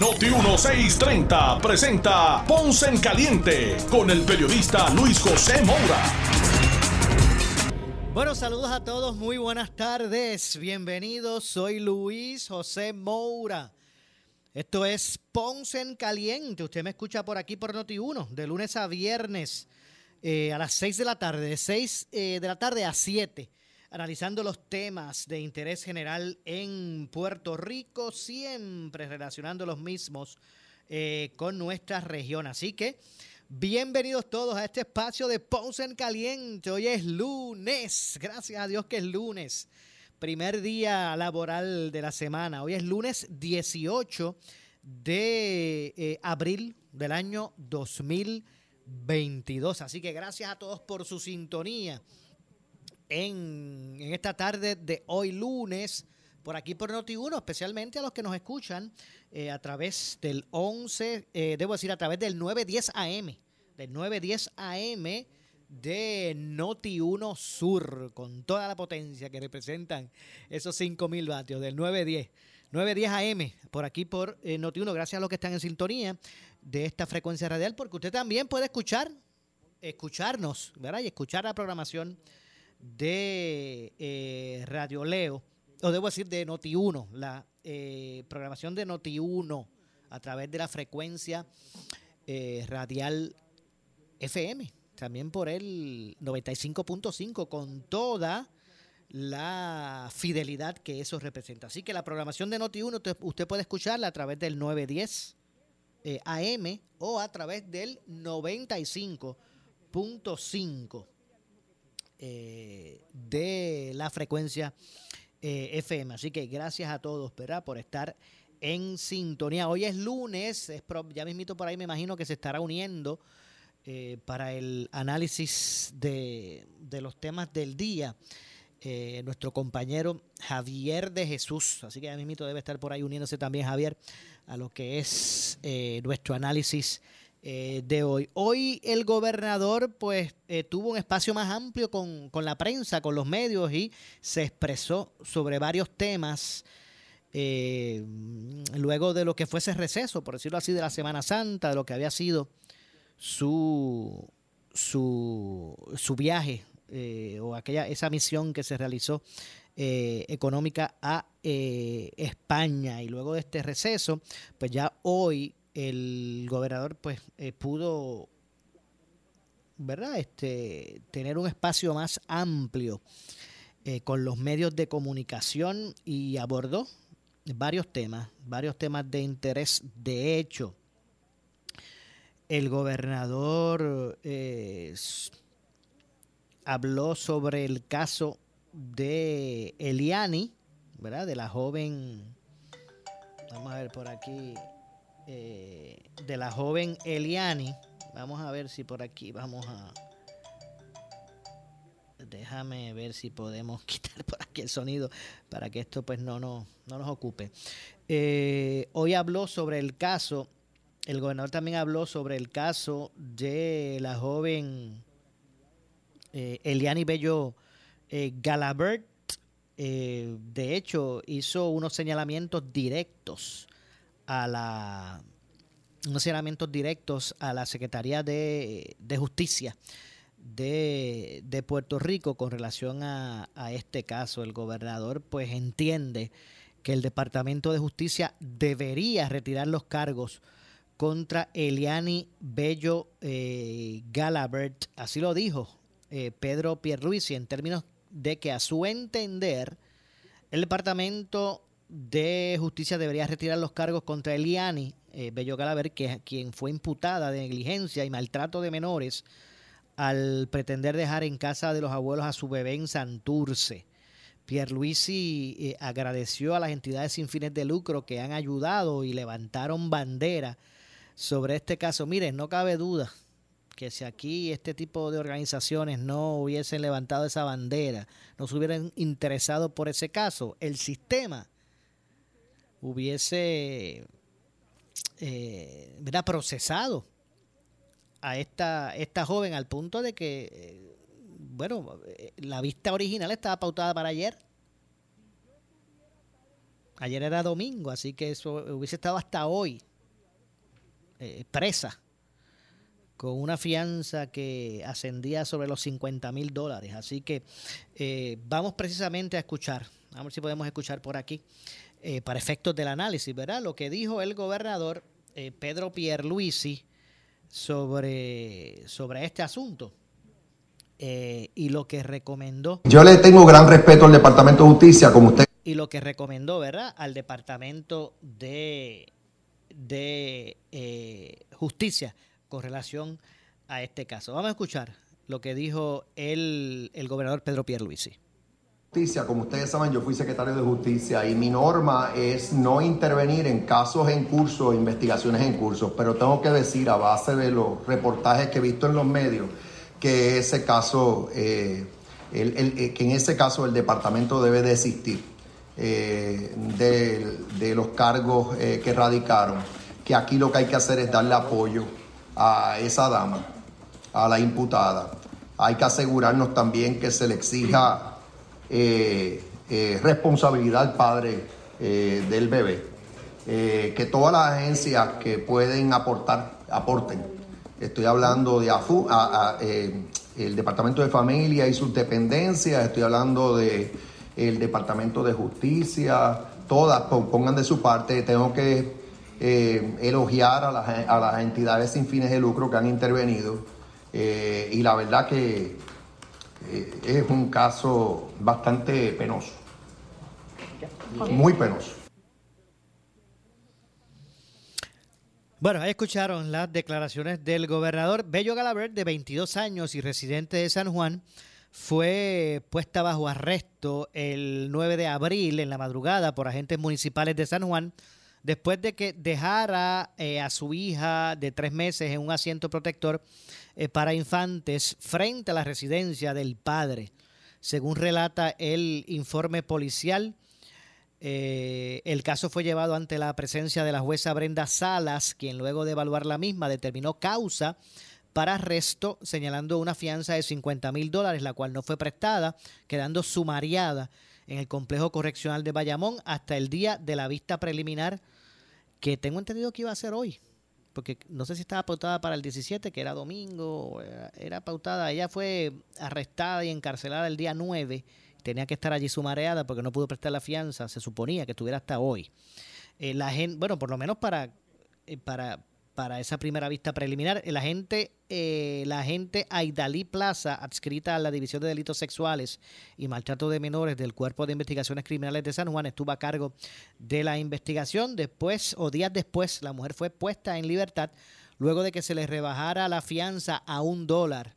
Noti 1630 presenta Ponce en Caliente con el periodista Luis José Moura. Bueno, saludos a todos, muy buenas tardes, bienvenidos, soy Luis José Moura. Esto es Ponce en Caliente, usted me escucha por aquí por Noti 1, de lunes a viernes eh, a las 6 de la tarde, de 6 eh, de la tarde a 7 analizando los temas de interés general en Puerto Rico, siempre relacionando los mismos eh, con nuestra región. Así que bienvenidos todos a este espacio de Ponce en Caliente. Hoy es lunes, gracias a Dios que es lunes, primer día laboral de la semana. Hoy es lunes 18 de eh, abril del año 2022. Así que gracias a todos por su sintonía en, esta tarde de hoy lunes por aquí por Noti1, especialmente a los que nos escuchan eh, a través del 11, eh, debo decir a través del 910 AM, del 910 AM de Noti1 Sur, con toda la potencia que representan esos 5000 vatios del 910. 910 AM, por aquí por eh, Noti1, gracias a los que están en sintonía de esta frecuencia radial, porque usted también puede escuchar, escucharnos, ¿verdad? Y escuchar la programación de eh, Radio Leo, o debo decir de Noti1, la eh, programación de Noti1 a través de la frecuencia eh, radial FM, también por el 95.5, con toda la fidelidad que eso representa. Así que la programación de Noti1 usted, puede escucharla a través del 910 AM o a través del 95.5 eh, de la frecuencia eh, FM. Así que gracias a todos, ¿verdad? Por estar en sintonía. Hoy es lunes, es ya mismito por ahí me imagino que se estará uniendo eh, para el análisis de, los temas del día. nuestro compañero Javier de Jesús. Así que ya mismito debe estar por ahí uniéndose también Javier a lo que es nuestro análisis eh, de hoy. Hoy el gobernador pues eh, tuvo un espacio más amplio con, la prensa, con los medios y se expresó sobre varios temas. Eh, luego de lo que fuese receso, por decirlo así, de la Semana Santa, de lo que había sido su, su, su viaje o aquella esa misión que se realizó económica a España y luego de este receso, pues ya hoy el gobernador pues eh, pudo verdad este tener un espacio más amplio eh, con los medios de comunicación y abordó varios temas varios temas de interés. De hecho el gobernador eh, habló sobre el caso de Eliani verdad de la joven vamos a ver por aquí eh, de la joven Eliani. Vamos a ver si por aquí vamos a... Déjame ver si podemos quitar por aquí el sonido para que esto pues no, no, no nos ocupe. Eh, hoy habló sobre el caso, el gobernador también habló sobre el caso de la joven eh, Eliani Bello Galabert. de hecho, hizo unos señalamientos directos a la unos directos a la Secretaría de, Justicia de, Puerto Rico con relación a, este caso. El gobernador pues entiende que el Departamento de Justicia debería retirar los cargos contra Eliani Bello eh, Galabert. Así lo dijo eh, Pedro Pierluisi en términos de que a su entender el Departamento de Justicia debería retirar los cargos contra Eliani eh, Bello Galaver, que quien fue imputada de negligencia y maltrato de menores al pretender dejar en casa de los abuelos a su bebé en Santurce. Pierluisi eh, agradeció a las entidades sin fines de lucro que han ayudado y levantaron bandera sobre este caso. Miren, no cabe duda que si aquí este tipo de organizaciones no hubiesen levantado esa bandera, no se hubieran interesado por ese caso, el sistema hubiese eh, procesado a esta, esta joven al punto de que, eh, bueno, eh, la vista original estaba pautada para ayer. Ayer era domingo, así que eso hubiese estado hasta hoy eh, presa con una fianza que ascendía sobre los 50 mil dólares. Así que vamos precisamente a escuchar, a ver si podemos escuchar por aquí, eh, para efectos del análisis, ¿verdad? Lo que dijo el gobernador Pedro Pierluisi sobre, sobre este asunto. y lo que recomendó. Yo le tengo gran respeto al Departamento de Justicia, como usted. Y lo que recomendó, ¿verdad? Al Departamento de de eh, justicia con relación a este caso. Vamos a escuchar lo que dijo el, el gobernador Pedro Pierluisi. Justicia, como ustedes saben, yo fui secretario de Justicia y mi norma es no intervenir en casos en curso, investigaciones en curso, pero tengo que decir a base de los reportajes que he visto en los medios que ese caso, eh, eh, que en ese caso el departamento debe desistir eh, de, los cargos que radicaron, que aquí lo que hay que hacer es darle apoyo a esa dama, a la imputada. Hay que asegurarnos también que se le exija eh, responsabilidad al padre del bebé, que todas las agencias que pueden aportar, aporten. Estoy hablando de AFU, el Departamento de Familia y sus dependencias, estoy hablando de el Departamento de Justicia, todas pongan de su parte. Tengo que eh, elogiar a las, entidades sin fines de lucro que han intervenido eh, y la verdad que eh, es un caso bastante penoso, muy penoso. Bueno, ahí escucharon las declaraciones del gobernador Bello Galaver, de 22 años y residente de San Juan, fue puesta bajo arresto el 9 de abril en la madrugada por agentes municipales de San Juan después de que dejara eh, a su hija de tres meses en un asiento protector eh, para infantes frente a la residencia del padre. Según relata el informe policial, eh, el caso fue llevado ante la presencia de la jueza Brenda Salas, quien luego de evaluar la misma determinó causa para arresto, señalando una fianza de 50 mil dólares, la cual no fue prestada, quedando sumariada en el complejo correccional de Bayamón hasta el día de la vista preliminar, que tengo entendido que iba a ser hoy, porque no sé si estaba pautada para el 17, que era domingo, era, pautada, ella fue arrestada y encarcelada el día 9, tenía que estar allí sumareada porque no pudo prestar la fianza, se suponía que estuviera hasta hoy. Eh, la gente, bueno, por lo menos para, eh, para, para esa primera vista preliminar. El agente, eh, la agente Aidalí Plaza, adscrita a la División de Delitos Sexuales y Maltrato de Menores del Cuerpo de Investigaciones Criminales de San Juan, estuvo a cargo de la investigación. Después, o días después, la mujer fue puesta en libertad luego de que se le rebajara la fianza a un dólar.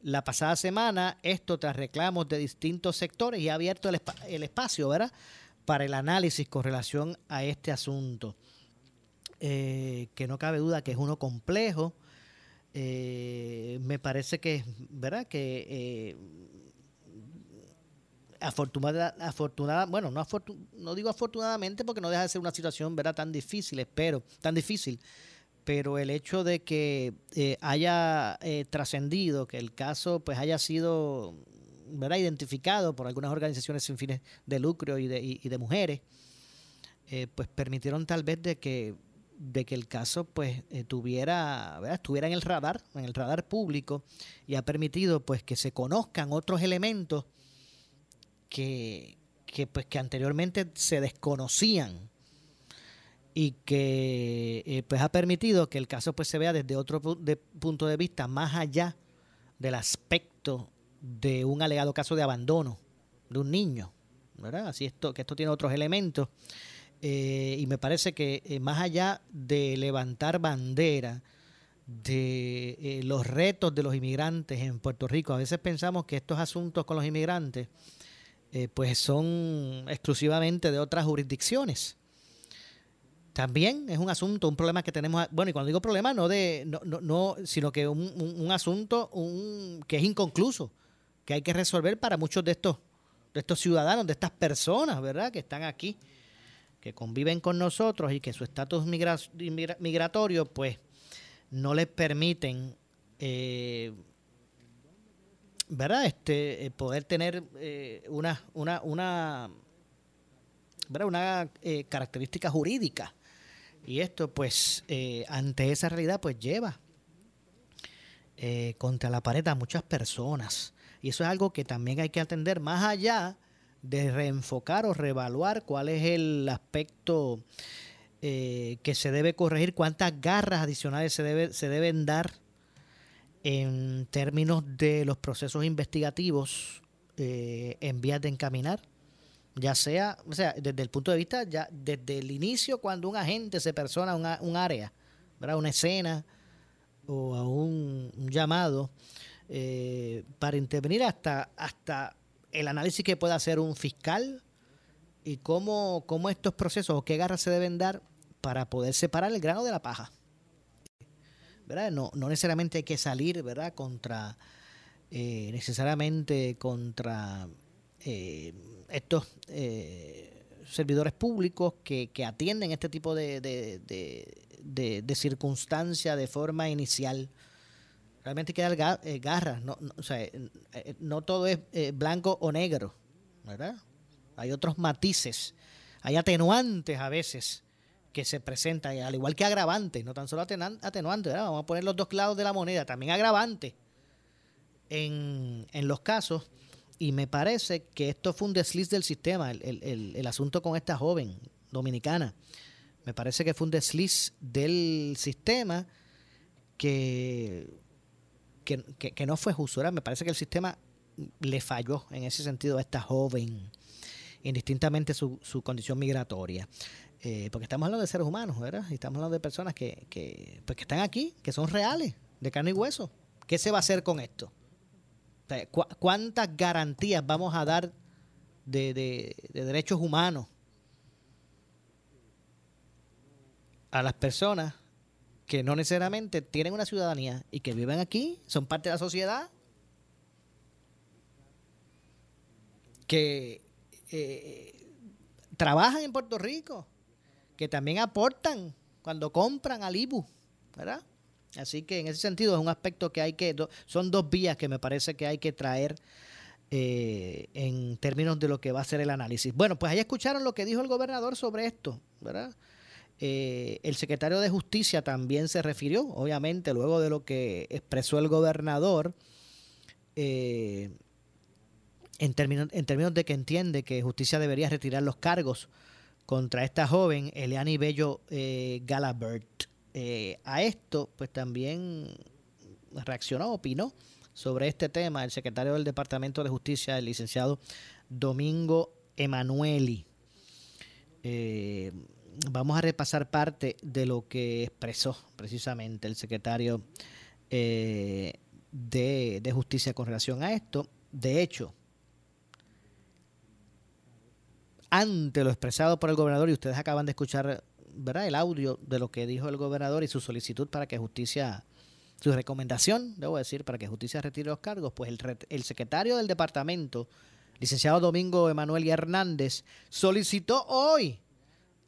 La pasada semana, esto tras reclamos de distintos sectores y ha abierto el, el espacio, ¿verdad?, para el análisis con relación a este asunto. Eh, que no cabe duda que es uno complejo. Eh, me parece que, ¿verdad? Que eh, afortunada, afortunada, bueno, no, no digo afortunadamente porque no deja de ser una situación, ¿verdad? Tan difícil, espero, tan difícil. Pero el hecho de que haya trascendido, que el caso pues haya sido ¿verdad? identificado por algunas organizaciones sin fines de lucro y de, y de mujeres, pues permitieron tal vez de que de que el caso pues eh, tuviera estuviera en el radar en el radar público y ha permitido pues que se conozcan otros elementos que, pues que anteriormente se desconocían y que eh, pues ha permitido que el caso pues se vea desde otro punto de vista más allá del aspecto de un alegado caso de abandono de un niño verdad así esto que esto tiene otros elementos eh, y me parece que eh, más allá de levantar bandera de eh, los retos de los inmigrantes en Puerto Rico, a veces pensamos que estos asuntos con los inmigrantes pues son exclusivamente de otras jurisdicciones. también es un asunto, un problema que tenemos. Bueno, y cuando digo problema, no de, no, no, sino que un, un, asunto un, que es inconcluso, que hay que resolver para muchos de estos, de estos ciudadanos, de estas personas, ¿verdad? Que están aquí, que conviven con nosotros y que su estatus migratorio, pues, no les permiten, eh, ¿verdad? Este, eh, poder tener eh, una, una, una, ¿verdad? una característica jurídica y esto, pues, ante esa realidad, pues lleva contra la pared a muchas personas. Y eso es algo que también hay que atender más allá de reenfocar o reevaluar cuál es el aspecto eh, que se debe corregir, cuántas garras adicionales se, debe, se deben dar en términos de los procesos investigativos en vías de encaminar ya sea, o sea, desde el punto de vista, ya desde el inicio, cuando un agente se persona a un área, ¿verdad? una escena o a un, llamado eh, para intervenir hasta, hasta el análisis que pueda hacer un fiscal y cómo, cómo estos procesos o qué garras se deben dar para poder separar el grano de la paja. ¿verdad? No, no necesariamente hay que salir ¿verdad? contra, eh, necesariamente contra eh, estos eh, servidores públicos que, atienden este tipo de, de, circunstancias de forma inicial. Realmente hay que eh, garras, no, no, o sea, eh, no todo es blanco o negro, ¿verdad? Hay otros matices, hay atenuantes a veces que se presentan, al igual que agravantes, no tan solo atenuantes, vamos a poner los dos lados de la moneda, también agravantes en, en los casos y me parece que esto fue un desliz del sistema, el, asunto con esta joven dominicana. Me parece que fue un desliz del sistema que, que, no fue justo. Me parece que el sistema le falló en ese sentido a esta joven, indistintamente su, su condición migratoria. Eh, porque estamos hablando de seres humanos, ¿verdad? Y estamos hablando de personas que, que, pues que están aquí, que son reales, de carne y hueso. ¿Qué se va a hacer con esto? ¿Cuántas garantías vamos a dar de, derechos humanos a las personas que no necesariamente tienen una ciudadanía y que viven aquí, son parte de la sociedad, que eh, trabajan en Puerto Rico, que también aportan cuando compran al IBU, ¿verdad? Así que en ese sentido es un aspecto que hay que, son dos vías que me parece que hay que traer eh, en términos de lo que va a ser el análisis. Bueno, pues ahí escucharon lo que dijo el gobernador sobre esto, ¿verdad? Eh, el secretario de Justicia también se refirió, obviamente, luego de lo que expresó el gobernador, eh, en, términos, de que entiende que Justicia debería retirar los cargos contra esta joven, Eliani Bello Galabert. Eh, a esto, pues también reaccionó, opinó sobre este tema el secretario del Departamento de Justicia, el licenciado Domingo Emanueli. Eh, vamos a repasar parte de lo que expresó precisamente el secretario eh, de, Justicia con relación a esto. De hecho, ante lo expresado por el gobernador, y ustedes acaban de escuchar ¿verdad? el audio de lo que dijo el gobernador y su solicitud para que justicia, su recomendación, debo decir, para que justicia retire los cargos, pues el, el secretario del departamento, licenciado Domingo Emanuel Hernández, solicitó hoy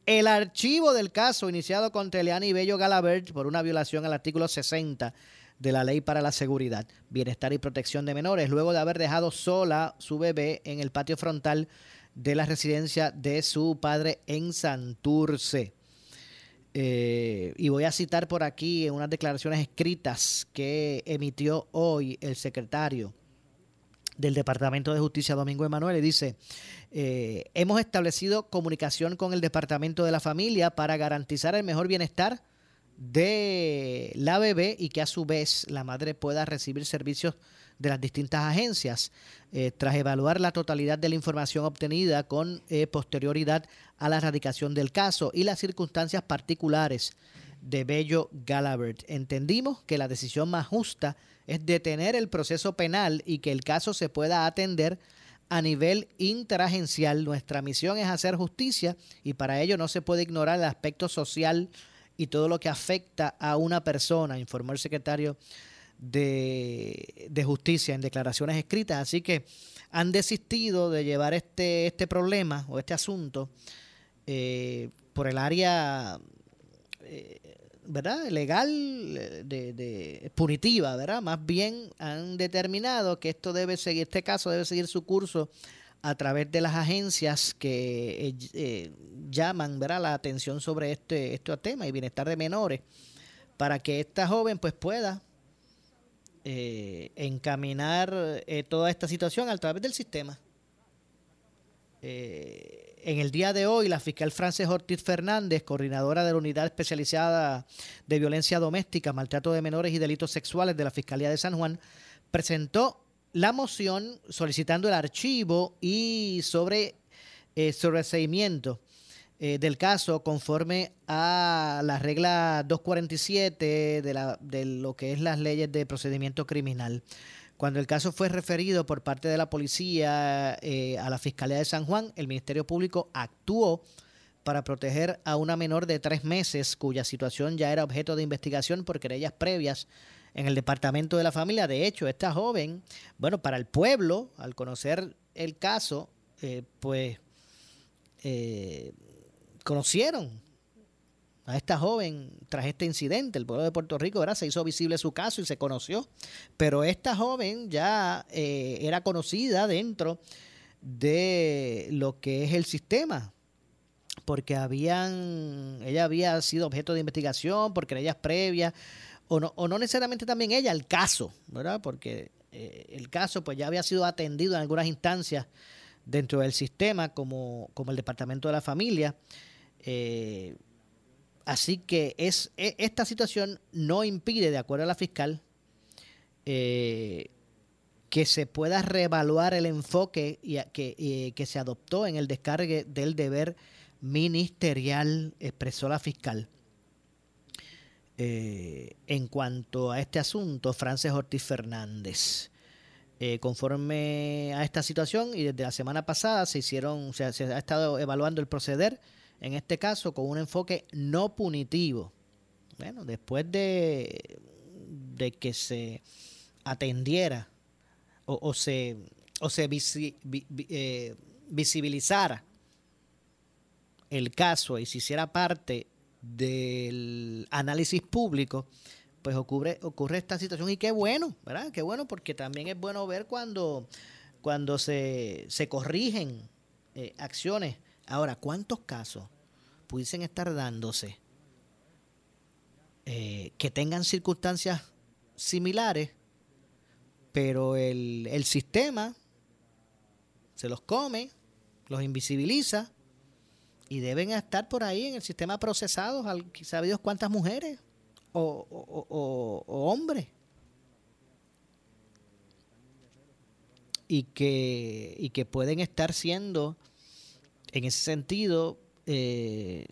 el archivo del caso iniciado contra Eliani Bello Galabert por una violación al artículo 60 de la Ley para la Seguridad, Bienestar y Protección de Menores, luego de haber dejado sola su bebé en el patio frontal de la residencia de su padre en Santurce. Eh, y voy a citar por aquí unas declaraciones escritas que emitió hoy el secretario del Departamento de Justicia, Domingo Emanuel, y dice, eh, hemos establecido comunicación con el Departamento de la Familia para garantizar el mejor bienestar de la bebé y que a su vez la madre pueda recibir servicios de las distintas agencias, eh, tras evaluar la totalidad de la información obtenida con eh, posterioridad a la erradicación del caso y las circunstancias particulares de Bello Galabert. Entendimos que la decisión más justa es detener el proceso penal y que el caso se pueda atender a nivel interagencial. Nuestra misión es hacer justicia y para ello no se puede ignorar el aspecto social y todo lo que afecta a una persona, informó el secretario de, Justicia en declaraciones escritas. Así que han desistido de llevar este, este problema o este asunto eh, por el área eh, ¿verdad? legal de, de, punitiva, ¿verdad? Más bien han determinado que esto debe seguir, este caso debe seguir su curso a través de las agencias que eh, eh, llaman ¿verdad? la atención sobre este, este tema y bienestar de menores, para que esta joven pues pueda eh, encaminar eh, toda esta situación a través del sistema. Eh, en el día de hoy, la fiscal Frances Ortiz Fernández, coordinadora de la Unidad Especializada de Violencia Doméstica, Maltrato de Menores y Delitos Sexuales de la Fiscalía de San Juan, presentó la moción solicitando el archivo y sobre eh, sobreseimiento eh, del caso conforme a la regla 247 de, la, de lo que es las leyes de procedimiento criminal. Cuando el caso fue referido por parte de la policía eh, a la Fiscalía de San Juan, el Ministerio Público actuó para proteger a una menor de tres meses cuya situación ya era objeto de investigación por querellas previas en el Departamento de la Familia. De hecho, esta joven, bueno, para el pueblo, al conocer el caso, eh, pues eh, conocieron a esta joven tras este incidente. El pueblo de Puerto Rico ¿verdad? se hizo visible su caso y se conoció. Pero esta joven ya eh, era conocida dentro de lo que es el sistema. Porque habían, ella había sido objeto de investigación por querellas previas, o no, o no necesariamente también ella, el caso, ¿verdad? Porque eh, el caso pues ya había sido atendido en algunas instancias dentro del sistema, como, como el Departamento de la Familia. Eh, Así que es, e, esta situación no impide, de acuerdo a la fiscal, eh, que se pueda reevaluar el enfoque y, que, que se adoptó en el descargue del deber ministerial, expresó la fiscal. Eh, en cuanto a este asunto, Frances Ortiz Fernández. Eh, conforme a esta situación y desde la semana pasada se hicieron, se, se ha estado evaluando el proceder en este caso con un enfoque no punitivo. Bueno, después de, de que se atendiera o, se, o se eh, visibilizara el caso y se hiciera parte del análisis público, pues ocurre, ocurre esta situación y qué bueno, ¿verdad? Qué bueno porque también es bueno ver cuando, cuando se, se corrigen eh, acciones Ahora, ¿cuántos casos pudiesen estar dándose eh, que tengan circunstancias similares, pero el, el sistema se los come, los invisibiliza y deben estar por ahí en el sistema procesados, sabe Dios cuántas mujeres o, o, o, hombres. Y que, y que pueden estar siendo en ese sentido, eh,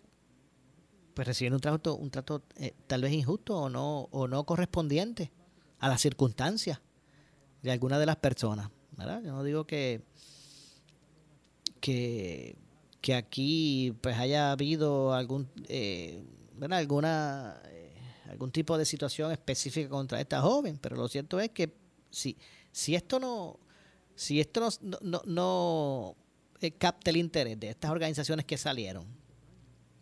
pues reciben un trato, un trato eh, tal vez injusto o no, o no correspondiente a las circunstancias de alguna de las personas. ¿verdad? Yo no digo que, que, que aquí pues haya habido algún, eh, alguna algún tipo de situación específica contra esta joven, pero lo cierto es que si, si esto no, si esto no, no eh, el interés de estas organizaciones que salieron,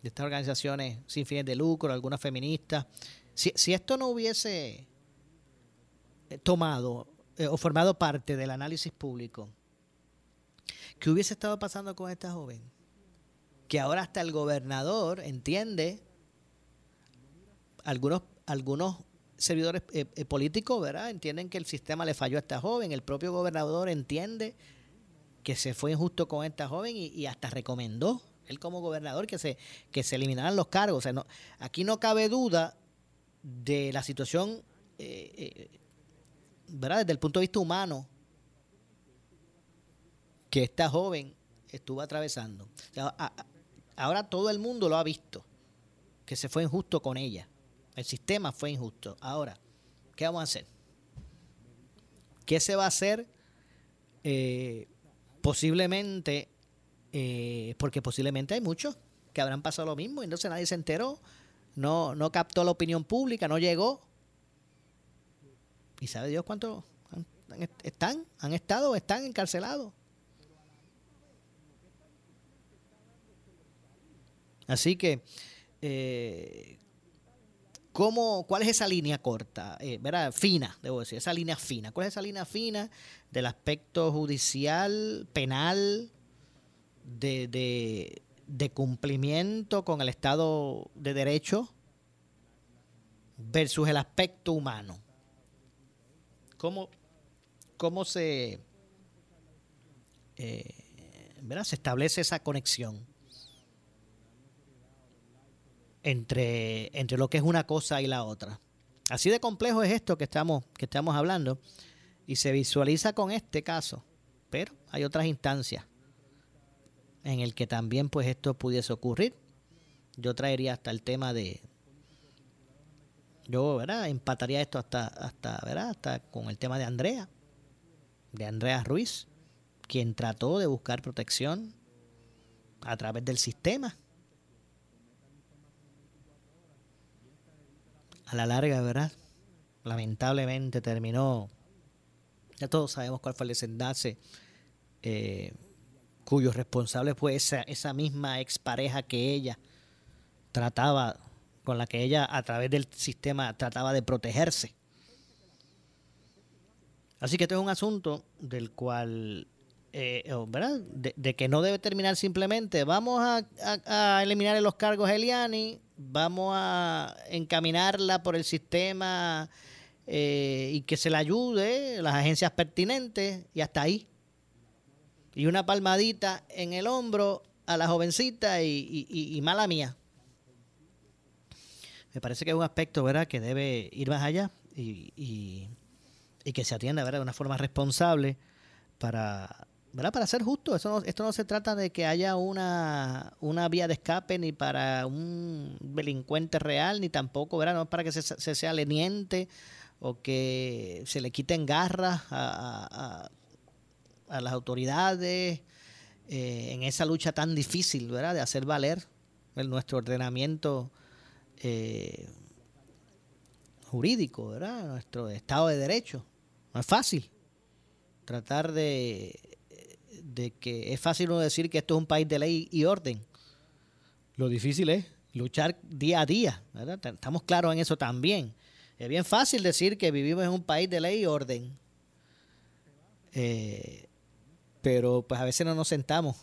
de estas organizaciones sin fines de lucro, algunas feministas, si, si esto no hubiese eh, tomado eh, o formado parte del análisis público, ¿qué hubiese estado pasando con esta joven? Que ahora hasta el gobernador entiende, algunos, algunos servidores políticos, ¿verdad? Entienden que el sistema le falló a esta joven, el propio gobernador entiende que se fue injusto con esta joven y, hasta recomendó, él como gobernador, que se, que se eliminaran los cargos. No, aquí no cabe duda de la situación, eh, eh, ¿verdad? Desde el punto de vista humano, que esta joven estuvo atravesando. ahora todo el mundo lo ha visto, que se fue injusto con ella. El sistema fue injusto. Ahora, ¿qué vamos a hacer? ¿Qué se va a hacer? Eh, posiblemente, eh, porque posiblemente hay muchos que habrán pasado lo mismo y entonces nadie se enteró, no, no captó la opinión pública, no llegó. ¿Y sabe Dios cuántos están, han estado están encarcelados? Así que, eh, ¿cómo, ¿cuál es esa línea corta? Eh, Fina, debo decir, esa línea fina. ¿Cuál es esa línea fina del aspecto judicial, penal, de, de cumplimiento con el Estado de Derecho versus el aspecto humano? ¿Cómo, cómo se, eh, se establece esa conexión? Entre, entre lo que es una cosa y la otra. Así de complejo es esto que estamos, que estamos hablando y se visualiza con este caso, pero hay otras instancias en el que también pues esto pudiese ocurrir. Yo traería hasta el tema de yo, ¿verdad? empataría esto hasta hasta, ¿verdad? hasta con el tema de Andrea, de Andrea Ruiz, quien trató de buscar protección a través del sistema a la larga, ¿verdad? Lamentablemente terminó, ya todos sabemos cuál fue el desenlace, eh, cuyo responsable fue esa, esa misma expareja que ella trataba, con la que ella a través del sistema trataba de protegerse. Así que esto es un asunto del cual, eh, ¿verdad? De, que no debe terminar simplemente, vamos a, a eliminar los cargos a Eliani, vamos a encaminarla por el sistema eh, y que se la ayude, las agencias pertinentes, y hasta ahí. Y una palmadita en el hombro a la jovencita y, mala mía. Me parece que es un aspecto ¿verdad? que debe ir más allá y, y que se atienda ¿verdad? de una forma responsable para ¿verdad? Para ser justo, eso esto no se trata de que haya una, una vía de escape ni para un delincuente real, ni tampoco, ¿verdad? No es para que se, sea leniente o que se le quiten garras a, a, las autoridades eh, en esa lucha tan difícil, ¿verdad? De hacer valer el, nuestro ordenamiento eh, jurídico, ¿verdad? Nuestro Estado de Derecho. No es fácil tratar de de que es fácil uno decir que esto es un país de ley y orden. Lo difícil es luchar día a día. Estamos claros en eso también. Es bien fácil decir que vivimos en un país de ley y orden. Eh, pero pues a veces no nos sentamos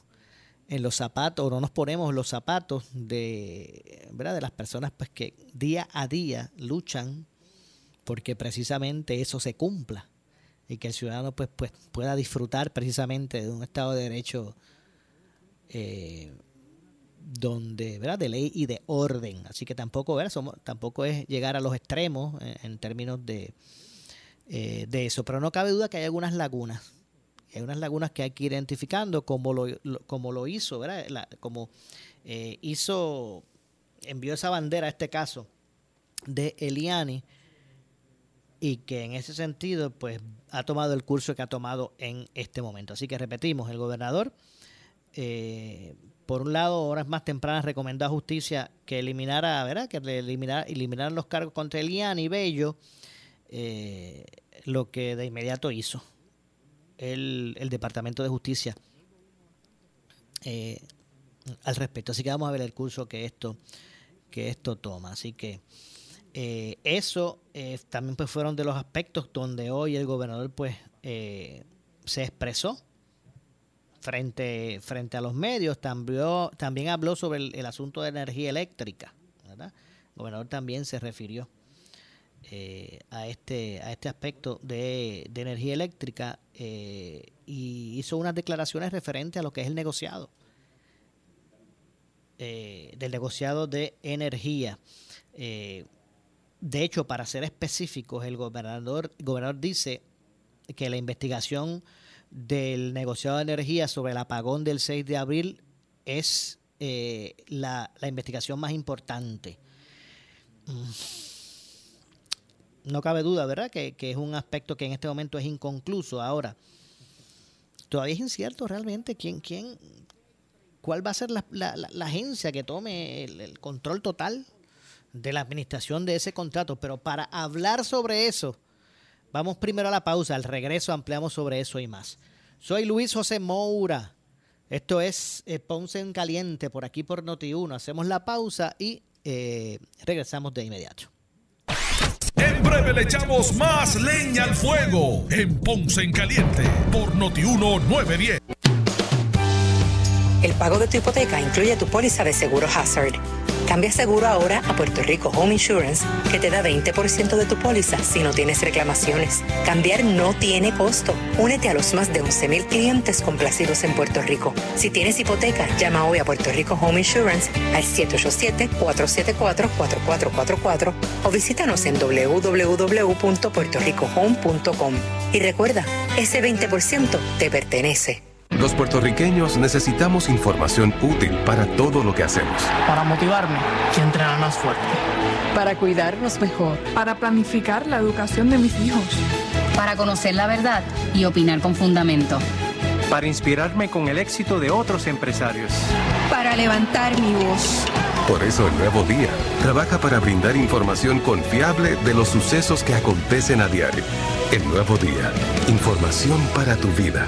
en los zapatos o no nos ponemos los zapatos de, ¿verdad? de las personas pues que día a día luchan porque precisamente eso se cumpla y que el ciudadano pues, pues pueda disfrutar precisamente de un Estado de Derecho eh, donde, ¿verdad? de ley y de orden. Así que tampoco, ¿verdad? Somos, tampoco es llegar a los extremos en, términos de, eh, de eso. Pero no cabe duda que hay algunas lagunas. Hay unas lagunas que hay que ir identificando como lo, como lo hizo, ¿verdad? como eh, hizo, envió esa bandera, este caso, de Eliani, y que en ese sentido pues ha tomado el curso que ha tomado en este momento. Así que repetimos, el gobernador, eh, por un lado, horas más tempranas recomendó a justicia que eliminara, ¿verdad? Que eliminara, eliminar los cargos contra Elian y Bello, eh, lo que de inmediato hizo el, el Departamento de Justicia eh, al respecto. Así que vamos a ver el curso que esto, que esto toma. Así que eh, eso eh, también pues fueron de los aspectos donde hoy el gobernador pues eh, se expresó frente, frente a los medios. También, también habló sobre el, asunto de energía eléctrica. El gobernador también se refirió a, este, a este aspecto de, de energía eléctrica y hizo unas declaraciones referentes a lo que es el negociado. del negociado de energía. De hecho, para ser específicos, el gobernador, gobernador dice que la investigación del negociado de energía sobre el apagón del 6 de abril es eh, la, investigación más importante. Mm. No cabe duda, ¿verdad? Que, que, es un aspecto que en este momento es inconcluso. Ahora, todavía es incierto realmente quién, quién, cuál va a ser la, agencia que tome el, control total de la administración de ese contrato. Pero para hablar sobre eso, vamos primero a la pausa. Al regreso ampliamos sobre eso y más. Soy Luis José Moura. Esto es eh, Ponce en Caliente por aquí por Noti1. Hacemos la pausa y eh, regresamos de inmediato. En breve le echamos más leña al fuego en Ponce en Caliente por Noti1 910. El pago de tu hipoteca incluye tu póliza de seguro Hazard. Cambia seguro ahora a Puerto Rico Home Insurance, que te da 20% de tu póliza si no tienes reclamaciones. Cambiar no tiene costo. Únete a los más de 11.000 clientes complacidos en Puerto Rico. Si tienes hipoteca, llama hoy a Puerto Rico Home Insurance al 787-474-4444 o visítanos en www.puertoricohome.com. Y recuerda, ese 20% te pertenece. Los puertorriqueños necesitamos información útil para todo lo que hacemos. Para motivarme y entrenar más fuerte. Para cuidarnos mejor. Para planificar la educación de mis hijos. Para conocer la verdad y opinar con fundamento. Para inspirarme con el éxito de otros empresarios. Para levantar mi voz. Por eso el nuevo día trabaja para brindar información confiable de los sucesos que acontecen a diario. El nuevo día. Información para tu vida.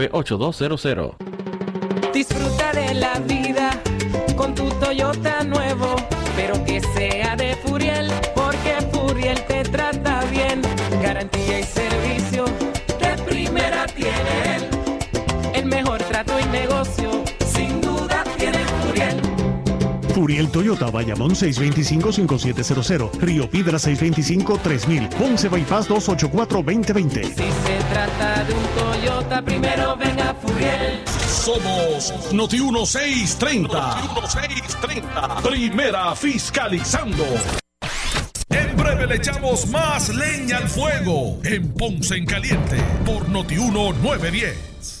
8200 Disfruta de la vida con tu Toyota nuevo, Furiel Toyota, Bayamón 625-5700, Río Piedra 625-3000, Ponce Bypass 284-2020. Si se trata de un Toyota, primero venga Furiel. Somos Noti 1630. Noti 1630. Primera fiscalizando. En breve le echamos más leña al fuego en Ponce en Caliente por Noti 910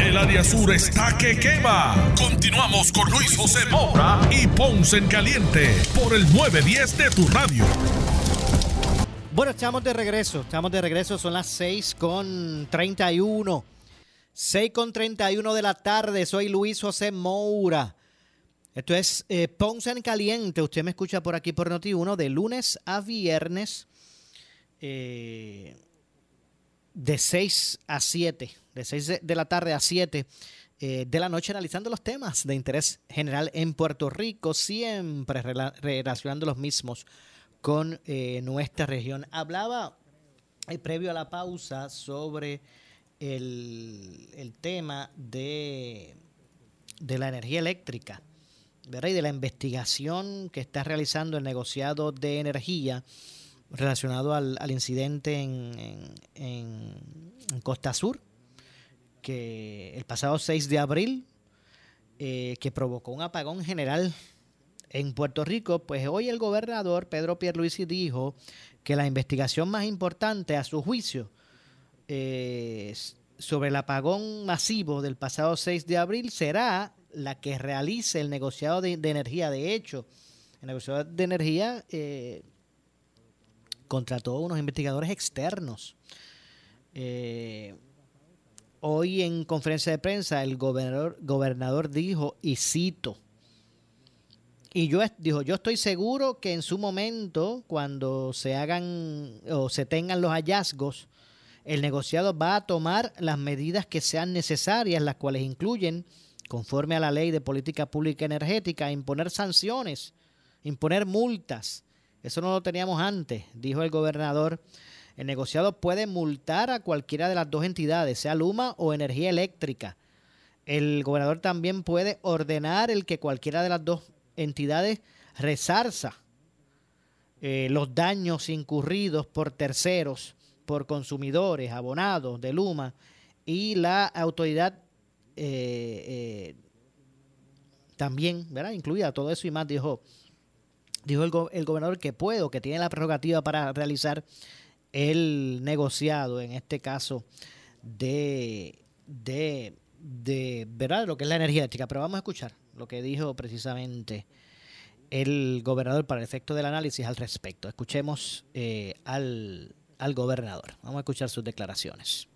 El área sur está que quema. Continuamos con Luis José Moura y Ponce en Caliente por el 910 de tu radio. Bueno, estamos de regreso. Estamos de regreso. Son las 6 con 31. 6 con 31 de la tarde. Soy Luis José Moura. Esto es eh, Ponce en Caliente. Usted me escucha por aquí por Noti1 de lunes a viernes. Eh, de 6 a 7 de 6 de la tarde a 7 eh, de la noche analizando los temas de interés general en Puerto Rico, siempre relacionando los mismos con eh, nuestra región. Hablaba eh, previo a la pausa sobre el, tema de, de la energía eléctrica ¿verdad? y de la investigación que está realizando el negociado de energía relacionado al, al incidente en, en, en, Costa Sur, que el pasado 6 de abril, eh, que provocó un apagón general en Puerto Rico, pues hoy el gobernador Pedro Pierluisi dijo que la investigación más importante a su juicio eh, sobre el apagón masivo del pasado 6 de abril será la que realice el negociado de, energía. De hecho, el negociado de energía eh, contrató unos investigadores externos. Eh, hoy en conferencia de prensa el gobernador, dijo, y cito, y yo dijo, yo estoy seguro que en su momento, cuando se hagan o se tengan los hallazgos, el negociado va a tomar las medidas que sean necesarias, las cuales incluyen, conforme a la ley de política pública energética, imponer sanciones, imponer multas. Eso no lo teníamos antes, dijo el gobernador. El negociado puede multar a cualquiera de las dos entidades, sea Luma o Energía Eléctrica. El gobernador también puede ordenar el que cualquiera de las dos entidades resarza eh, los daños incurridos por terceros, por consumidores, abonados de Luma y la autoridad eh, eh, también, ¿verdad? Incluida todo eso y más, dijo, dijo el, el gobernador que puede o que tiene la prerrogativa para realizar el negociado, en este caso, de, de, de, ¿verdad? Lo que es la energía eléctrica. Pero vamos a escuchar lo que dijo precisamente el gobernador para el efecto del análisis al respecto. Escuchemos eh, al, al gobernador. Vamos a escuchar sus declaraciones.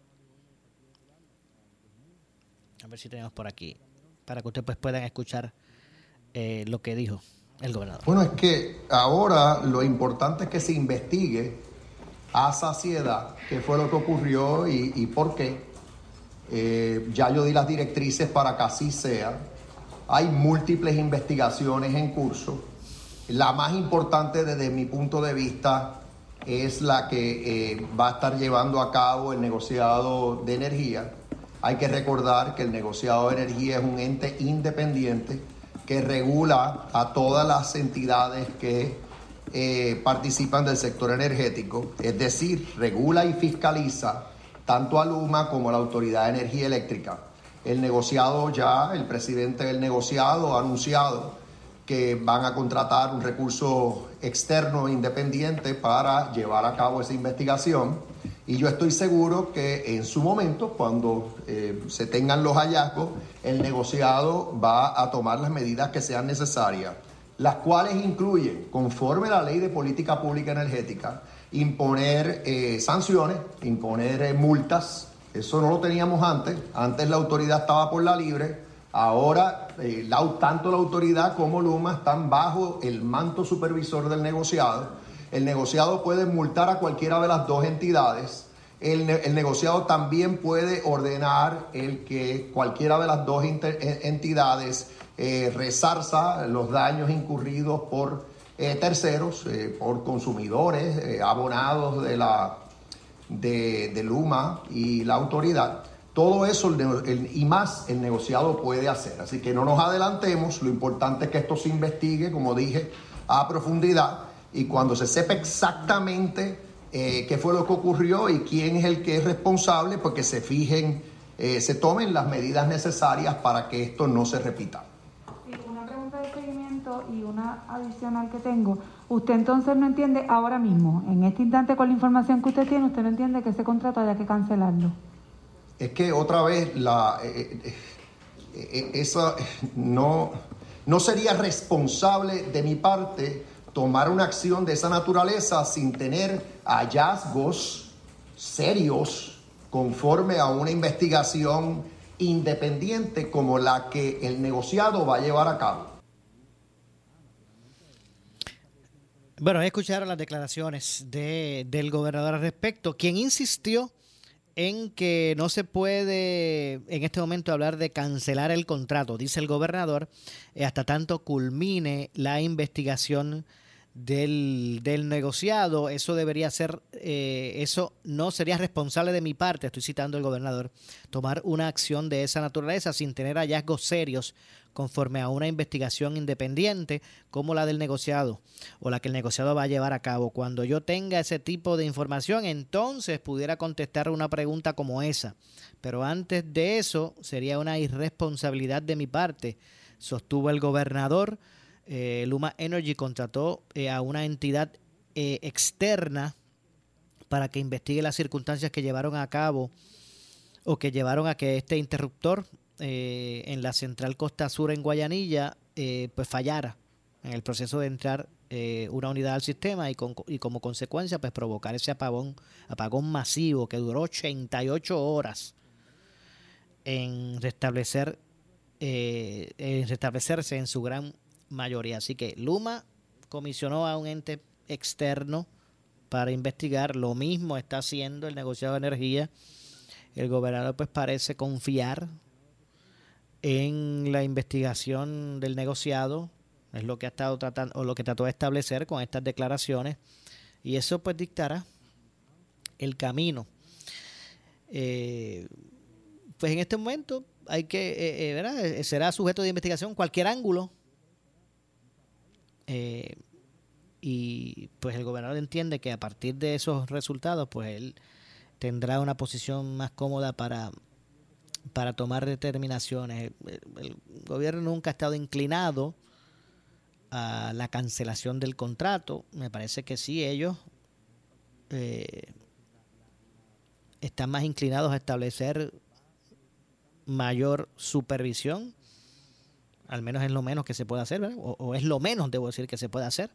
A ver si tenemos por aquí, para que ustedes pues puedan escuchar eh, lo que dijo el gobernador. Bueno, es que ahora lo importante es que se investigue a saciedad qué fue lo que ocurrió y, y por qué. Eh, ya yo di las directrices para que así sea. Hay múltiples investigaciones en curso. La más importante desde mi punto de vista es la que eh, va a estar llevando a cabo el negociado de energía. Hay que recordar que el negociado de energía es un ente independiente que regula a todas las entidades que eh, participan del sector energético, es decir, regula y fiscaliza tanto a Luma como a la Autoridad de Energía Eléctrica. El negociado ya, el presidente del negociado ha anunciado que van a contratar un recurso externo independiente para llevar a cabo esa investigación. Y yo estoy seguro que en su momento, cuando eh, se tengan los hallazgos, el negociado va a tomar las medidas que sean necesarias, las cuales incluyen, conforme la ley de política pública energética, imponer eh, sanciones, imponer eh, multas. Eso no lo teníamos antes. Antes la autoridad estaba por la libre. Ahora, eh, tanto la autoridad como Luma están bajo el manto supervisor del negociado. El negociado puede multar a cualquiera de las dos entidades. El, el negociado también puede ordenar el que cualquiera de las dos entidades eh, resarza los daños incurridos por eh, terceros, eh, por consumidores, abonados de, la, de, Luma y la autoridad. Todo eso y más el negociado puede hacer. Así que no nos adelantemos, lo importante es que esto se investigue, como dije, a profundidad y cuando se sepa exactamente qué fue lo que ocurrió y quién es el que es responsable, pues que se fijen, se tomen las medidas necesarias para que esto no se repita. Sí, una pregunta de y una adicional que tengo. Usted entonces no entiende ahora mismo, en este instante con la información que usted tiene, usted no entiende que ese contrato haya que cancelarlo es que otra vez la, eh, eh, eh, esa, no, no sería responsable de mi parte tomar una acción de esa naturaleza sin tener hallazgos serios conforme a una investigación independiente como la que el negociado va a llevar a cabo. Bueno, escucharon las declaraciones de, del gobernador al respecto, quien insistió en que no se puede en este momento hablar de cancelar el contrato, dice el gobernador, eh, hasta tanto culmine la investigación del, del negociado, eso debería ser, eh, eso no sería responsable de mi parte, estoy citando al gobernador, tomar una acción de esa naturaleza sin tener hallazgos serios conforme a una investigación independiente como la del negociado o la que el negociado va a llevar a cabo. Cuando yo tenga ese tipo de información, entonces pudiera contestar una pregunta como esa. Pero antes de eso sería una irresponsabilidad de mi parte, sostuvo el gobernador eh, Luma Energy contrató eh, a una entidad eh, externa para que investigue las circunstancias que llevaron a cabo o que llevaron a que este interruptor en la central Costa Sur en Guayanilla pues fallara en el proceso de entrar una unidad al sistema y, y, como consecuencia pues provocar ese apagón, apagón masivo que duró 88 horas en restablecer en restablecerse en su gran mayoría. Así que Luma comisionó a un ente externo para investigar. Lo mismo está haciendo el negociado de energía. El gobernador pues parece confiar en la investigación del negociado. Es lo que ha estado tratando o lo que trató de establecer con estas declaraciones. Y eso pues dictará el camino. Eh, pues en este momento hay que, eh, eh, ¿verdad? será sujeto de investigación cualquier ángulo eh, y pues el gobernador entiende que a partir de esos resultados, pues él tendrá una posición más cómoda para, para tomar determinaciones. El, gobierno nunca ha estado inclinado a la cancelación del contrato. Me parece que sí, ellos eh, están más inclinados a establecer mayor supervisión al menos es lo menos que se puede hacer, o, es lo menos, debo decir, que se puede hacer.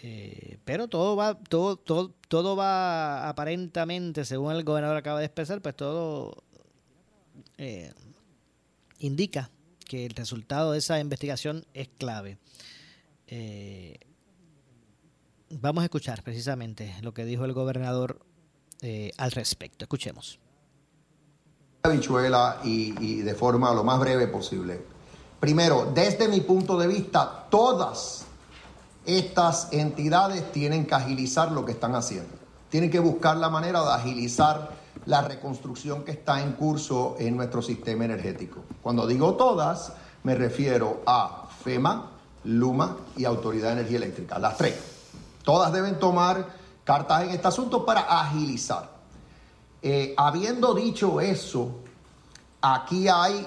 Eh, pero todo va, todo, todo, todo va aparentemente, según el gobernador acaba de expresar, pues todo eh, indica que el resultado de esa investigación es clave. Eh, vamos a escuchar precisamente lo que dijo el gobernador al respecto. Escuchemos. y, y de forma lo más breve posible. Primero, desde mi punto de vista, todas estas entidades tienen que agilizar lo que están haciendo. Tienen que buscar la manera de agilizar la reconstrucción que está en curso en nuestro sistema energético. Cuando digo todas, me refiero a FEMA, Luma y Autoridad de Energía Eléctrica, las tres. Todas deben tomar cartas en este asunto para agilizar. Eh, habiendo dicho eso, aquí hay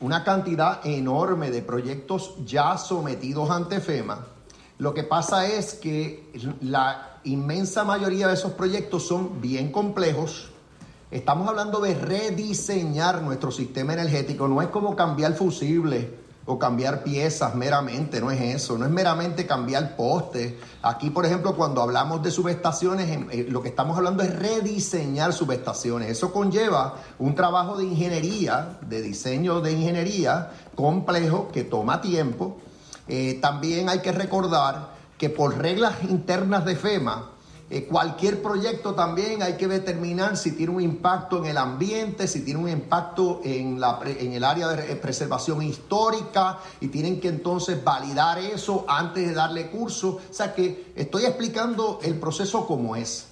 una cantidad enorme de proyectos ya sometidos ante FEMA. Lo que pasa es que la inmensa mayoría de esos proyectos son bien complejos. Estamos hablando de rediseñar nuestro sistema energético. No es como cambiar fusibles o cambiar piezas meramente, no es eso, no es meramente cambiar postes. Aquí, por ejemplo, cuando hablamos de subestaciones, eh, lo que estamos hablando es rediseñar subestaciones. Eso conlleva un trabajo de ingeniería, de diseño de ingeniería complejo que toma tiempo. Eh, también hay que recordar que por reglas internas de FEMA, eh, cualquier proyecto también hay que determinar si tiene un impacto en el ambiente, si tiene un impacto en, la, en el área de preservación histórica y tienen que entonces validar eso antes de darle curso. O sea que estoy explicando el proceso como es.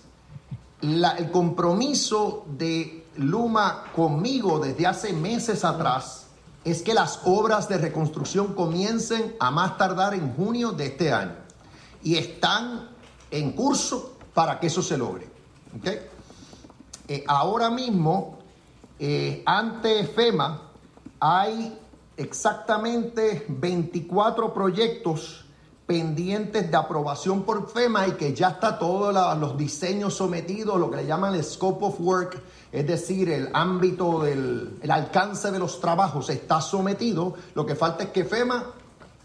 el compromiso de Luma conmigo desde hace meses atrás es que las obras de reconstrucción comiencen a más tardar en junio de este año. Y están en curso para que eso se logre. Eh, ahora mismo, eh, ante FEMA, hay exactamente 24 proyectos pendientes de aprobación por FEMA y que ya está todos los diseños sometidos, lo que le llaman el scope of work, es decir, el ámbito del el alcance de los trabajos está sometido. Lo que falta es que FEMA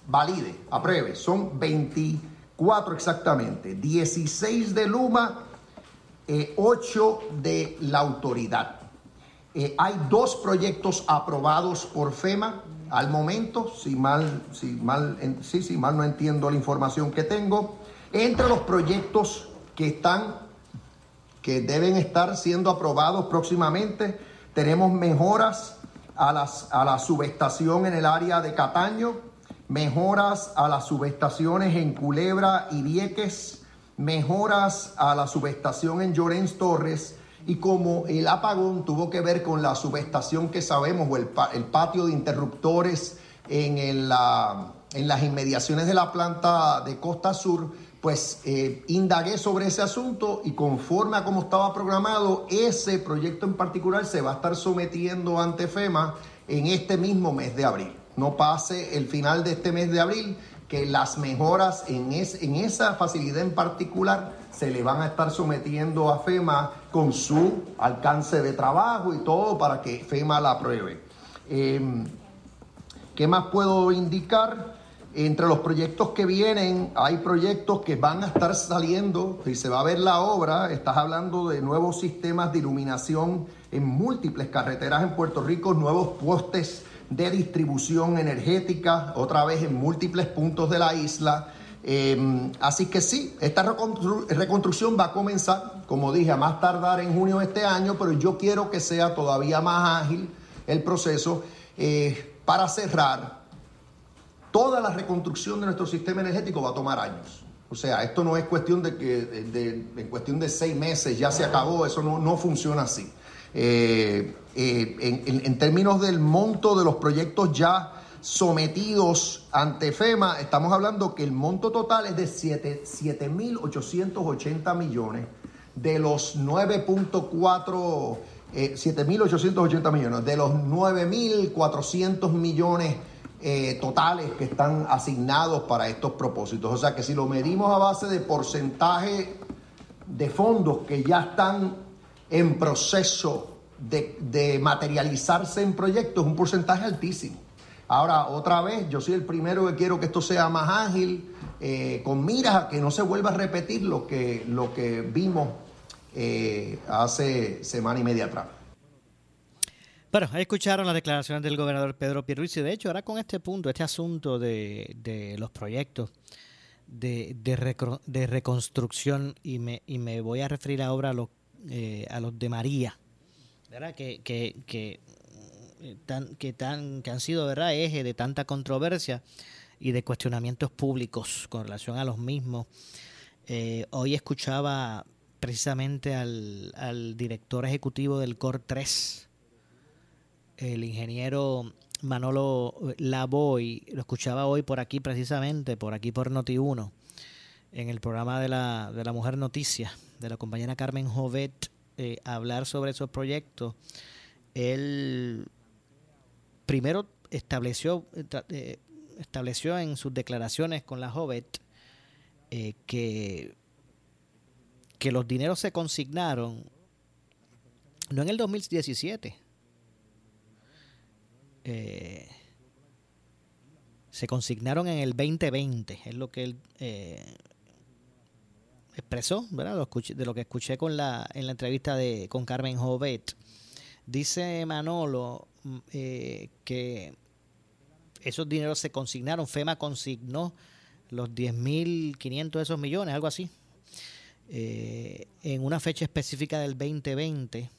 valide, apruebe. Son 24 cuatro exactamente, 16 de Luma, eh, 8 de la autoridad. Eh, hay dos proyectos aprobados por FEMA al momento, si mal, si mal, sí, mal no entiendo la información que tengo. Entre los proyectos que están, que deben estar siendo aprobados próximamente, tenemos mejoras a, las, a la subestación en el área de Cataño, mejoras a las subestaciones en Culebra y Vieques, mejoras a la subestación en Llorens Torres y como el apagón tuvo que ver con la subestación que sabemos o el, patio de interruptores en, la, en, las inmediaciones de la planta de Costa Sur, pues eh, indagué sobre ese asunto y conforme a cómo estaba programado, ese proyecto en particular se va a estar sometiendo ante FEMA en este mismo mes de abril. No pase el final de este mes de abril que las mejoras en, en esa facilidad en particular se le van a estar sometiendo a FEMA con su alcance de trabajo y todo para que FEMA la apruebe. Em, ¿Qué más puedo indicar? Entre los proyectos que vienen, hay proyectos que van a estar saliendo y se va a ver la obra. Estás hablando de nuevos sistemas de iluminación en múltiples carreteras en Puerto Rico, nuevos postes de distribución energética, otra vez en múltiples puntos de la isla. Em, así que sí, esta reconstrucción va a comenzar, como dije, a más tardar en junio de este año, pero yo quiero que sea todavía más ágil el proceso eh, para cerrar. Toda la reconstrucción de nuestro sistema energético va a tomar años. O sea, esto no es cuestión de que en cuestión de seis meses ya se acabó, eso no, no funciona así. Eh, eh, en, términos del monto de los proyectos ya sometidos ante FEMA, estamos hablando que el monto total es de 7.880 millones de los 9.4, 7.880 eh, millones, de los 9.400 millones totales que están asignados para estos propósitos. O sea que si lo medimos a base de porcentaje de fondos que ya están en proceso de, materializarse en proyectos, un porcentaje altísimo. Ahora, otra vez, yo soy el primero que quiero que esto sea más ágil, eh, con miras a que no se vuelva a repetir lo que, lo que vimos eh, hace semana y media atrás. Bueno, escucharon las declaraciones del gobernador Pedro Pierluisi. De hecho, ahora con este punto, este asunto de, de los proyectos de, de, reconstrucción, y me, y me voy a referir ahora a lo eh, a los de María, ¿verdad? Que, que, que, eh, tan, que, tan, que han sido ¿verdad? eje de tanta controversia y de cuestionamientos públicos con relación a los mismos. Eh, hoy escuchaba precisamente al, al, director ejecutivo del COR 3, el ingeniero Manolo Lavoy, lo escuchaba hoy por aquí precisamente, por aquí por Noti1, en el programa de la, de la Mujer Noticias de la compañera Carmen Jovet eh, hablar sobre esos proyectos, él primero estableció, eh, estableció en sus declaraciones con la Jovet eh, que, que los dineros se consignaron no en el 2017, se consignaron en el 2020, es lo que él expresó, ¿verdad? de lo que escuché con la, en la entrevista de, con Carmen Jovet. Dice Manolo mm, eh, que esos dineros se consignaron, FEMA consignó los 10.500 de esos millones, algo así, eh, en una fecha específica del 2020,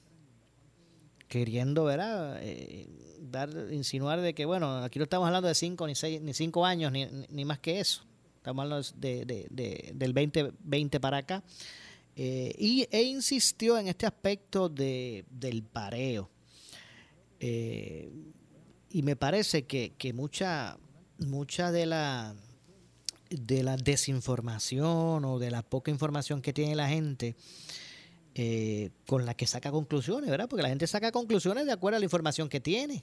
queriendo, ¿verdad? Eh, dar, insinuar de que, bueno, aquí no estamos hablando de 5 ni, seis, ni cinco años, ni, ni más que eso estamos hablando de, del 2020 para acá, eh, y, e insistió en este aspecto de, del pareo. Eh, y me parece que, mucha, mucha de la de la desinformación o de la poca información que tiene la gente eh, con la que saca conclusiones, ¿verdad? Porque la gente saca conclusiones de acuerdo a la información que tiene.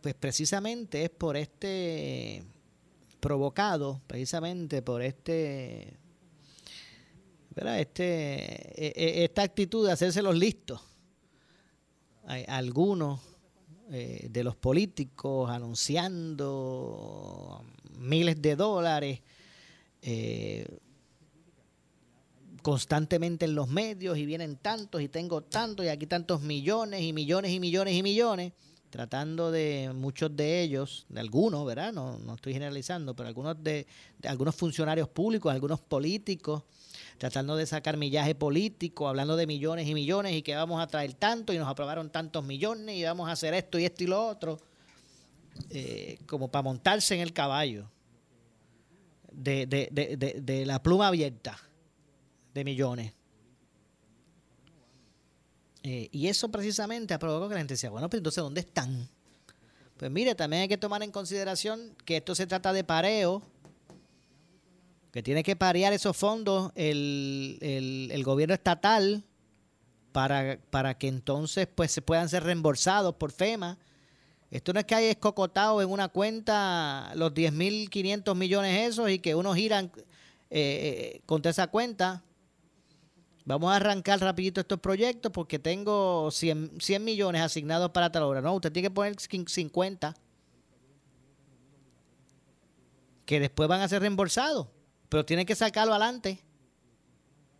pues precisamente es por este provocado precisamente por este, este e, e, esta actitud de hacerse los listos. Hay algunos eh, de los políticos anunciando miles de dólares eh, constantemente en los medios y vienen tantos y tengo tantos y aquí tantos millones y millones y millones y millones tratando de muchos de ellos, de algunos, ¿verdad? No, no estoy generalizando, pero algunos de, algunos funcionarios públicos, algunos políticos, tratando de sacar millaje político, hablando de millones y millones y que vamos a traer tanto y nos aprobaron tantos millones y vamos a hacer esto y esto y lo otro. eh, como para montarse en el caballo de, de, de, de la pluma abierta de millones. Eh, y eso precisamente ha provocado que la gente decía, bueno, pero entonces, ¿dónde están? Pues mire, también hay que tomar en consideración que esto se trata de pareo, que tiene que parear esos fondos el, el, gobierno estatal para, para, que entonces pues se puedan ser reembolsados por FEMA. Esto no es que hay escocotado en una cuenta los 10.500 millones esos y que unos giran eh, contra esa cuenta. Vamos a arrancar rapidito estos proyectos porque tengo 100, 100 millones asignados para tal obra. No, usted tiene que poner 50 que después van a ser reembolsados, pero tiene que sacarlo adelante.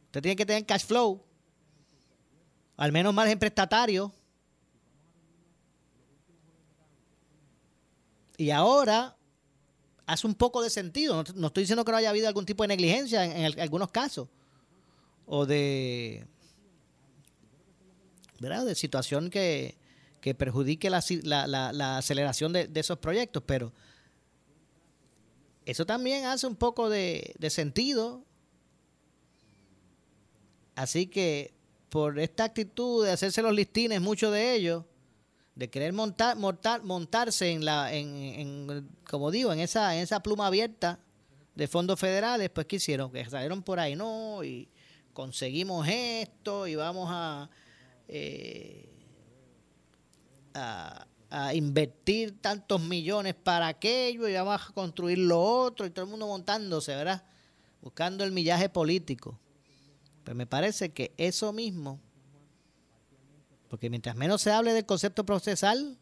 Usted tiene que tener cash flow, al menos margen prestatario. Y ahora hace un poco de sentido. No, estoy diciendo que no haya habido algún tipo de negligencia en, algunos casos o de, ¿verdad? de situación que, que perjudique la, la, la aceleración de, de, esos proyectos, pero eso también hace un poco de, de sentido. Así que por esta actitud de hacerse los listines, muchos de ellos, de querer montar, montar montarse en la, en, en, como digo, en esa, en esa pluma abierta de fondos federales, pues ¿qué hicieron? Que salieron por ahí, no, y conseguimos esto y vamos a, eh, a, a, invertir tantos millones para aquello y vamos a construir lo otro y todo el mundo montándose, ¿verdad? Buscando el millaje político. Pero me parece que eso mismo, porque mientras menos se hable del concepto procesal,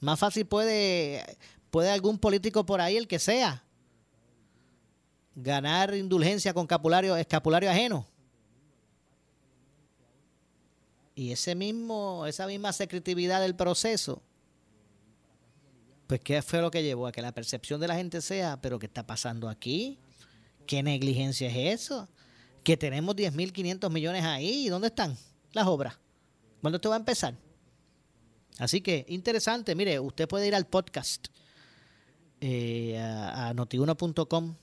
más fácil puede, puede algún político por ahí, el que sea, ganar indulgencia con escapulario, escapulario ajeno. Y ese mismo, esa misma secretividad del proceso, pues ¿qué fue lo que llevó a que la percepción de la gente sea, pero ¿qué está pasando aquí? ¿Qué negligencia es eso? Que tenemos 10.500 millones ahí, ¿y dónde están las obras? ¿Cuándo esto va a empezar? Así que interesante, mire, usted puede ir al podcast eh, a, a notiuno.com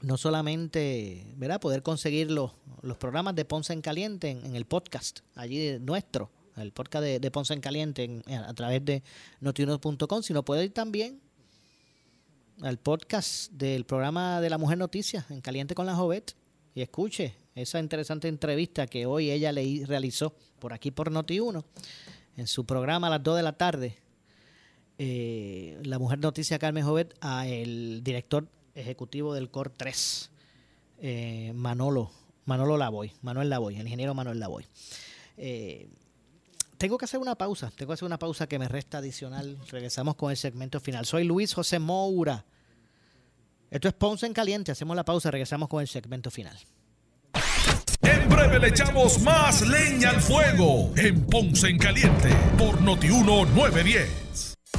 no solamente ¿verdad? poder conseguir los, los programas de Ponce en Caliente en, el podcast, allí nuestro, el podcast de, de Ponce en Caliente en, a través de notiuno.com, sino puede ir también al podcast del programa de la Mujer Noticias en Caliente con la Jovet y escuche esa interesante entrevista que hoy ella le realizó por aquí por Noti1 en su programa a las 2 de la tarde. Eh, la Mujer Noticia Carmen Jovet a el director ejecutivo del COR 3, eh, Manolo, Manolo Lavoy, Manuel Lavoy, el ingeniero Manuel Lavoy. Eh, tengo que hacer una pausa, tengo que hacer una pausa que me resta adicional. Regresamos con el segmento final. Soy Luis José Moura. Esto es Ponce en Caliente. Hacemos la pausa, regresamos con el segmento final. En breve le echamos más leña al fuego en Ponce en Caliente por Notiuno 910.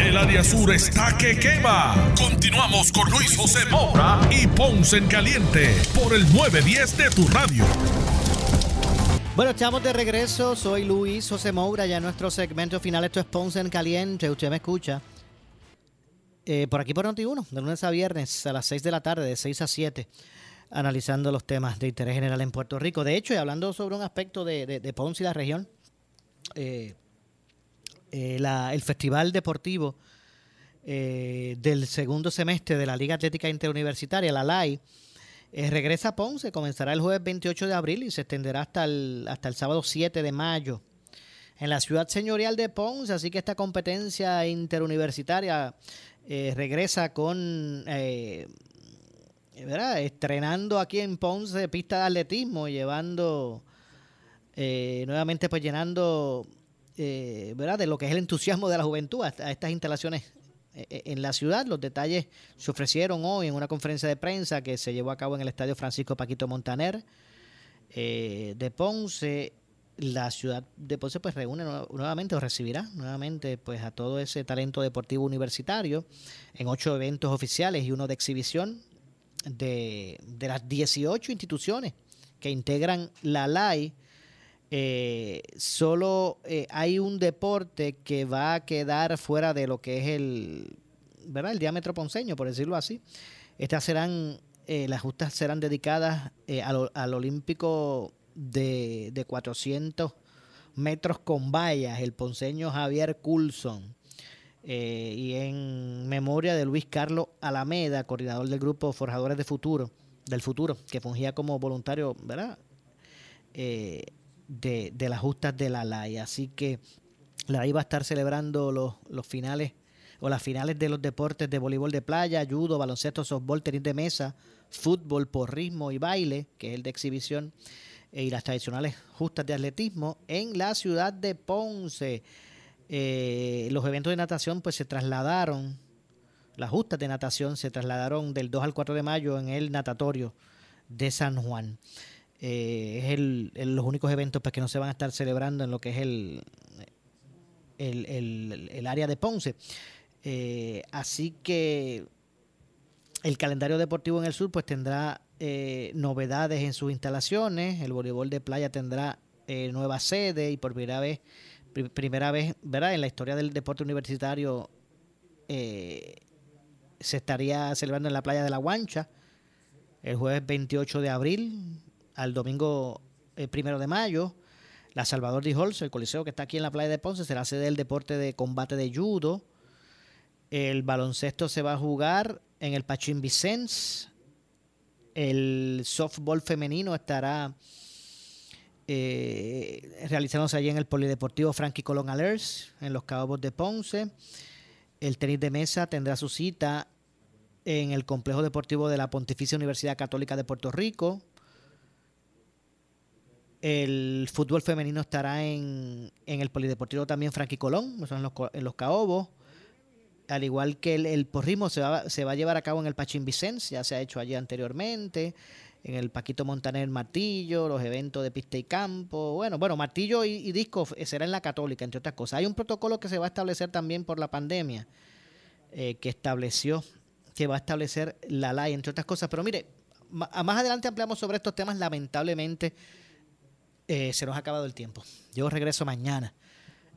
El área sur está que quema. Continuamos con Luis José Moura y Ponce en Caliente por el 910 de tu radio. Bueno, estamos de regreso. Soy Luis José Moura, ya en nuestro segmento final. Esto es Ponce en Caliente. Usted me escucha. Eh, por aquí por Noti1, de lunes a viernes a las 6 de la tarde, de 6 a 7, analizando los temas de interés general en Puerto Rico. De hecho, y hablando sobre un aspecto de, Ponce y la región, eh, eh, la, el Festival Deportivo eh, del segundo semestre de la Liga Atlética Interuniversitaria, la LAI, eh, regresa a Ponce, comenzará el jueves 28 de abril y se extenderá hasta el, hasta el sábado 7 de mayo en la ciudad señorial de Ponce, así que esta competencia interuniversitaria regresa con, eh, ¿verdad? estrenando aquí en Ponce pista de atletismo, llevando eh, nuevamente pues llenando, ¿verdad? De lo que es el entusiasmo de la juventud a, estas instalaciones en la ciudad. Los detalles se ofrecieron hoy en una conferencia de prensa que se llevó a cabo en el Estadio Francisco Paquito Montaner de Ponce la ciudad de Ponce pues reúne nuevamente o recibirá nuevamente pues a todo ese talento deportivo universitario en ocho eventos oficiales y uno de exhibición de, las 18 instituciones que integran la LAI. Eh, solo eh, hay un deporte que va a quedar fuera de lo que es el, ¿verdad? el diámetro ponceño, por decirlo así. Estas serán, eh, las justas serán dedicadas al, al Olímpico de, de 400 metros con vallas, el ponceño Javier Coulson. Y en memoria de Luis Carlos Alameda, coordinador del grupo Forjadores de Futuro, del Futuro, que fungía como voluntario, ¿verdad? De, las justas de la LAI. Así que la LAI va a estar celebrando los, los finales o las finales de los deportes de voleibol de playa, judo, baloncesto, softball, tenis de mesa, fútbol, porrismo y baile, que es el de exhibición e y las tradicionales justas de atletismo en la ciudad de Ponce. Eh, los eventos de natación pues se trasladaron, las justas de natación se trasladaron del 2 al 4 de mayo en el natatorio de San Juan. Eh, es el, los únicos eventos pues, que no se van a estar celebrando en lo que es el, el, área de Ponce. Eh, así que el calendario deportivo en el sur pues tendrá eh, novedades en sus instalaciones. El voleibol de playa tendrá eh, nueva sede y por primera vez, primera vez, ¿verdad? En la historia del deporte universitario se estaría celebrando en la playa de La Guancha el jueves 28 de abril al domingo primero de mayo. La Salvador de Holz, el coliseo que está aquí en la playa de Ponce, será sede del deporte de combate de judo. El baloncesto se va a jugar en el Pachín Vicens el softball femenino estará eh, realizándose allí en el Polideportivo Frankie Colón Alers, en los Cabos de Ponce. El tenis de mesa tendrá su cita en el Complejo Deportivo de la Pontificia Universidad Católica de Puerto Rico. El fútbol femenino estará en, el Polideportivo también Frankie Colón, en los, en los Caobos al igual que el, porrismo se va, se va, a llevar a cabo en el Pachín Vicens, ya se ha hecho allí anteriormente, en el Paquito Montaner Martillo, los eventos de pista y campo, bueno, bueno, Martillo y, disco será en la Católica, entre otras cosas. Hay un protocolo que se va a establecer también por la pandemia, eh, que estableció, que va a establecer la ley, entre otras cosas, pero mire, más adelante ampliamos sobre estos temas, lamentablemente eh, se nos ha acabado el tiempo. Yo regreso mañana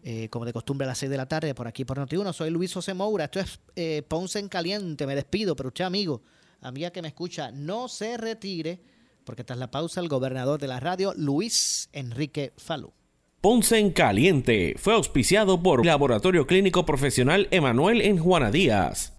eh, como de costumbre a las 6 de la tarde, por aquí por Noti1. Soy Luis José Moura, esto es eh, Ponce en Caliente, me despido, pero usted amigo, amiga que me escucha, no se retire, porque tras la pausa el gobernador de la radio, Luis Enrique Falú. Ponce en Caliente fue auspiciado por Laboratorio Clínico Profesional Emanuel en Juana Díaz.